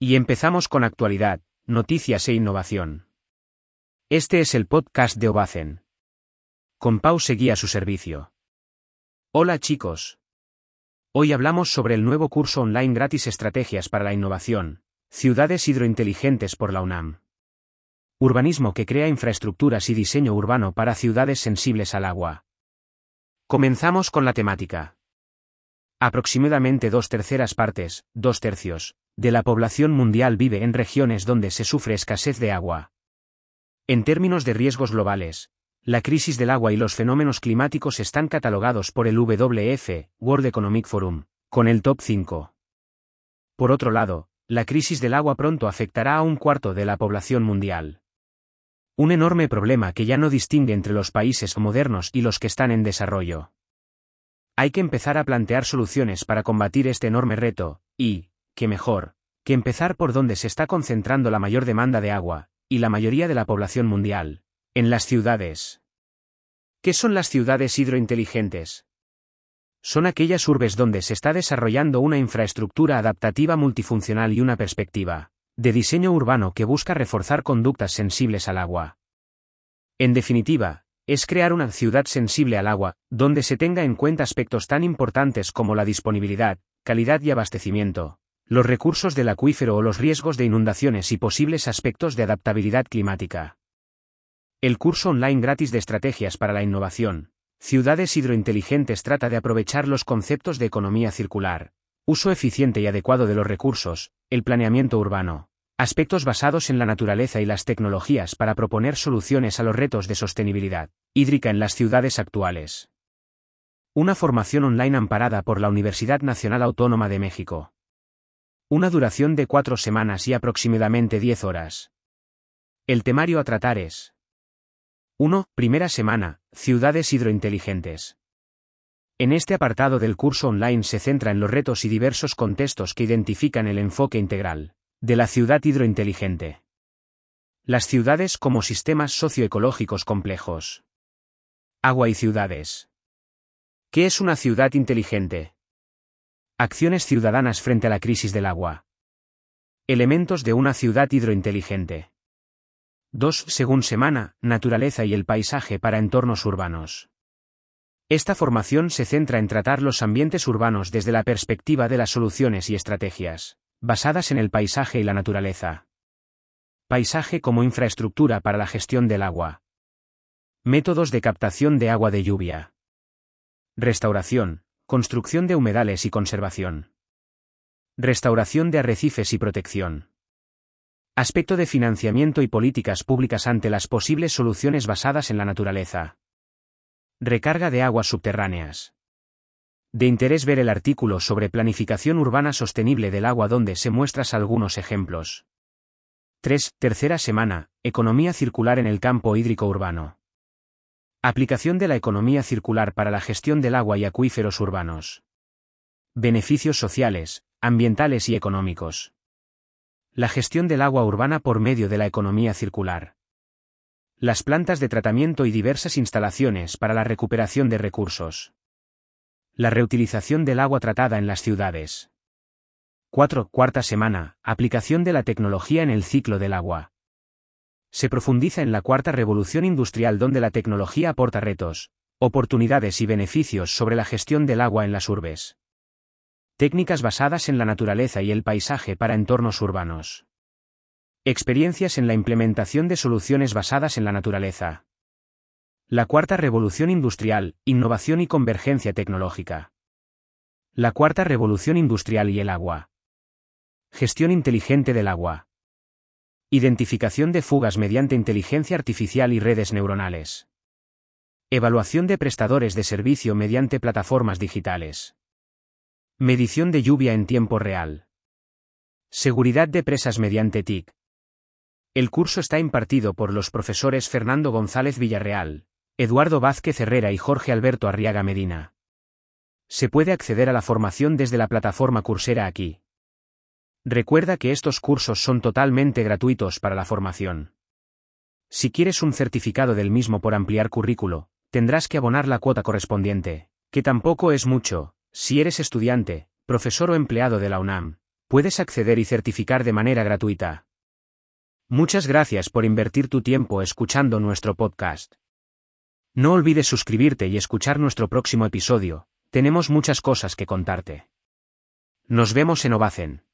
Y empezamos con actualidad, noticias e innovación. Este es el podcast de Obacen. Con Pau seguía su servicio. Hola chicos. Hoy hablamos sobre el nuevo curso online gratis Estrategias para la Innovación, Ciudades Hidrointeligentes por la UNAM. Urbanismo que crea infraestructuras y diseño urbano para ciudades sensibles al agua. Comenzamos con la temática. Aproximadamente dos terceras partes, dos tercios, de la población mundial vive en regiones donde se sufre escasez de agua. En términos de riesgos globales, la crisis del agua y los fenómenos climáticos están catalogados por el WF, World Economic Forum, con el top 5. Por otro lado, la crisis del agua pronto afectará a un cuarto de la población mundial. Un enorme problema que ya no distingue entre los países modernos y los que están en desarrollo. Hay que empezar a plantear soluciones para combatir este enorme reto, y, qué mejor, que empezar por donde se está concentrando la mayor demanda de agua, y la mayoría de la población mundial, en las ciudades. ¿Qué son las ciudades hidrointeligentes? Son aquellas urbes donde se está desarrollando una infraestructura adaptativa multifuncional y una perspectiva de diseño urbano que busca reforzar conductas sensibles al agua. En definitiva, es crear una ciudad sensible al agua, donde se tenga en cuenta aspectos tan importantes como la disponibilidad, calidad y abastecimiento, los recursos del acuífero o los riesgos de inundaciones y posibles aspectos de adaptabilidad climática. El curso online gratis de estrategias para la innovación, Ciudades Hidrointeligentes trata de aprovechar los conceptos de economía circular, uso eficiente y adecuado de los recursos, el planeamiento urbano, aspectos basados en la naturaleza y las tecnologías para proponer soluciones a los retos de sostenibilidad hídrica en las ciudades actuales. Una formación online amparada por la Universidad Nacional Autónoma de México. Una duración de cuatro semanas y aproximadamente diez horas. El temario a tratar es 1. Primera semana, Ciudades hidrointeligentes. En este apartado del curso online se centra en los retos y diversos contextos que identifican el enfoque integral de la ciudad hidrointeligente. Las ciudades como sistemas socioecológicos complejos. Agua y ciudades. ¿Qué es una ciudad inteligente? Acciones ciudadanas frente a la crisis del agua. Elementos de una ciudad hidrointeligente. 2. Según semana, naturaleza y el paisaje para entornos urbanos. Esta formación se centra en tratar los ambientes urbanos desde la perspectiva de las soluciones y estrategias, basadas en el paisaje y la naturaleza. Paisaje como infraestructura para la gestión del agua. Métodos de captación de agua de lluvia. Restauración, Construcción de humedales y conservación. Restauración de arrecifes y protección. Aspecto de financiamiento y políticas públicas ante las posibles soluciones basadas en la naturaleza. Recarga de aguas subterráneas. De interés ver el artículo sobre planificación urbana sostenible del agua donde se muestras algunos ejemplos. 3. Tercera semana, Economía circular en el campo hídrico urbano. Aplicación de la economía circular para la gestión del agua y acuíferos urbanos. Beneficios sociales, ambientales y económicos. La gestión del agua urbana por medio de la economía circular. Las plantas de tratamiento y diversas instalaciones para la recuperación de recursos. La reutilización del agua tratada en las ciudades. 4. Cuarta semana. Aplicación de la tecnología en el ciclo del agua se profundiza en la cuarta revolución industrial donde la tecnología aporta retos, oportunidades y beneficios sobre la gestión del agua en las urbes. Técnicas basadas en la naturaleza y el paisaje para entornos urbanos. Experiencias en la implementación de soluciones basadas en la naturaleza. La cuarta revolución industrial, innovación y convergencia tecnológica. La cuarta revolución industrial y el agua. Gestión inteligente del agua. Identificación de fugas mediante inteligencia artificial y redes neuronales. Evaluación de prestadores de servicio mediante plataformas digitales. Medición de lluvia en tiempo real. Seguridad de presas mediante TIC. El curso está impartido por los profesores Fernando González Villarreal, Eduardo Vázquez Herrera y Jorge Alberto Arriaga Medina. Se puede acceder a la formación desde la plataforma Coursera aquí. Recuerda que estos cursos son totalmente gratuitos para la formación. Si quieres un certificado del mismo por ampliar currículo, tendrás que abonar la cuota correspondiente, que tampoco es mucho, si eres estudiante, profesor o empleado de la UNAM, puedes acceder y certificar de manera gratuita. Muchas gracias por invertir tu tiempo escuchando nuestro podcast. No olvides suscribirte y escuchar nuestro próximo episodio, tenemos muchas cosas que contarte. Nos vemos en Ovacen.